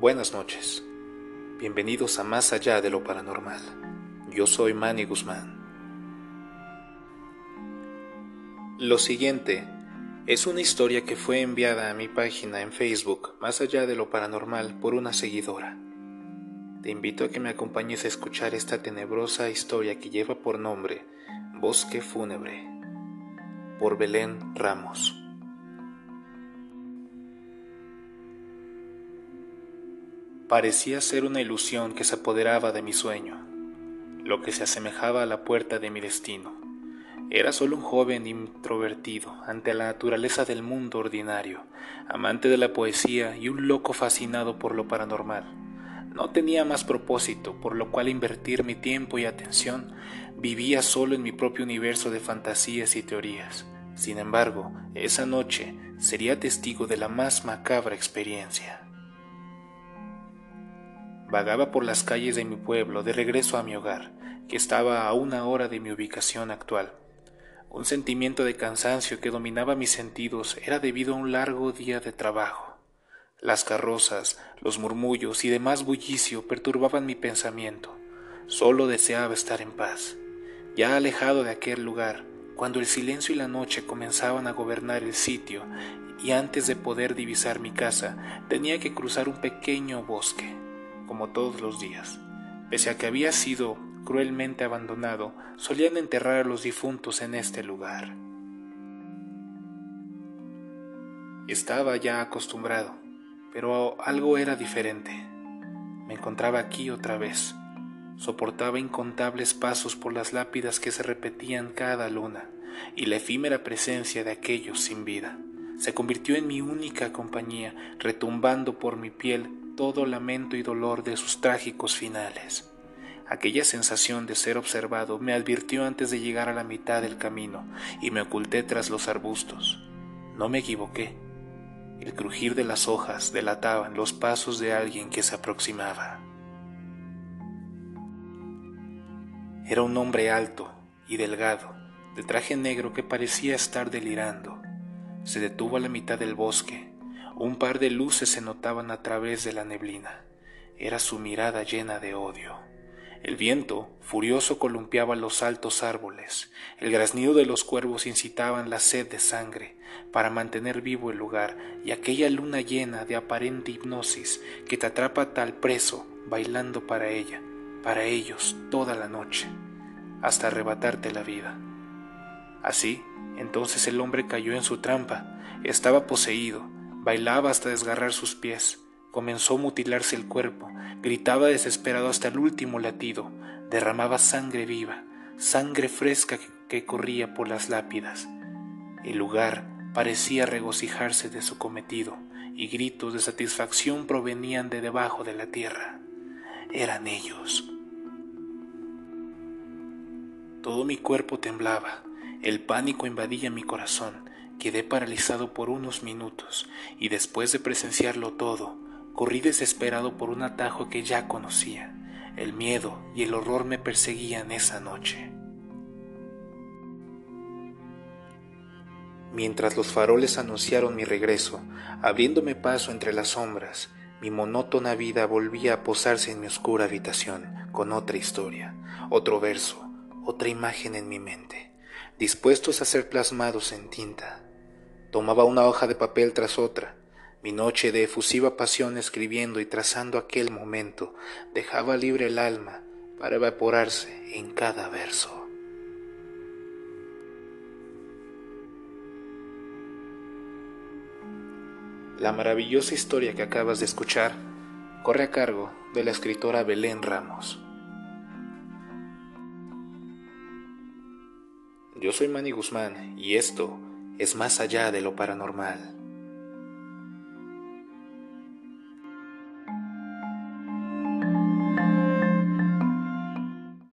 Buenas noches. Bienvenidos a Más allá de lo paranormal. Yo soy Manny Guzmán. Lo siguiente es una historia que fue enviada a mi página en Facebook Más allá de lo paranormal por una seguidora. Te invito a que me acompañes a escuchar esta tenebrosa historia que lleva por nombre Bosque Fúnebre por Belén Ramos. Parecía ser una ilusión que se apoderaba de mi sueño, lo que se asemejaba a la puerta de mi destino. Era solo un joven introvertido ante la naturaleza del mundo ordinario, amante de la poesía y un loco fascinado por lo paranormal. No tenía más propósito, por lo cual invertir mi tiempo y atención vivía solo en mi propio universo de fantasías y teorías. Sin embargo, esa noche sería testigo de la más macabra experiencia. Vagaba por las calles de mi pueblo de regreso a mi hogar, que estaba a una hora de mi ubicación actual. Un sentimiento de cansancio que dominaba mis sentidos era debido a un largo día de trabajo. Las carrozas, los murmullos y demás bullicio perturbaban mi pensamiento. Solo deseaba estar en paz. Ya alejado de aquel lugar, cuando el silencio y la noche comenzaban a gobernar el sitio, y antes de poder divisar mi casa, tenía que cruzar un pequeño bosque todos los días. Pese a que había sido cruelmente abandonado, solían enterrar a los difuntos en este lugar. Estaba ya acostumbrado, pero algo era diferente. Me encontraba aquí otra vez. Soportaba incontables pasos por las lápidas que se repetían cada luna, y la efímera presencia de aquellos sin vida se convirtió en mi única compañía, retumbando por mi piel todo lamento y dolor de sus trágicos finales. Aquella sensación de ser observado me advirtió antes de llegar a la mitad del camino y me oculté tras los arbustos. No me equivoqué. El crujir de las hojas delataban los pasos de alguien que se aproximaba. Era un hombre alto y delgado, de traje negro que parecía estar delirando. Se detuvo a la mitad del bosque un par de luces se notaban a través de la neblina. Era su mirada llena de odio. El viento, furioso, columpiaba los altos árboles. El graznido de los cuervos incitaban la sed de sangre para mantener vivo el lugar y aquella luna llena de aparente hipnosis que te atrapa tal preso bailando para ella, para ellos toda la noche, hasta arrebatarte la vida. Así, entonces el hombre cayó en su trampa, estaba poseído, Bailaba hasta desgarrar sus pies, comenzó a mutilarse el cuerpo, gritaba desesperado hasta el último latido, derramaba sangre viva, sangre fresca que, corría por las lápidas. El lugar parecía regocijarse de su cometido, y gritos de satisfacción provenían de debajo de la tierra. Eran ellos. Todo mi cuerpo temblaba, el pánico invadía mi corazón, Quedé paralizado por unos minutos y después de presenciarlo todo, corrí desesperado por un atajo que ya conocía. El miedo y el horror me perseguían esa noche. Mientras los faroles anunciaron mi regreso, abriéndome paso entre las sombras, mi monótona vida volvía a posarse en mi oscura habitación con otra historia, otro verso, otra imagen en mi mente, dispuestos a ser plasmados en tinta. Tomaba una hoja de papel tras otra. Mi noche de efusiva pasión escribiendo y trazando aquel momento dejaba libre el alma para evaporarse en cada verso. La maravillosa historia que acabas de escuchar corre a cargo de la escritora Belén Ramos. Yo soy Manny Guzmán y esto es más allá de lo paranormal.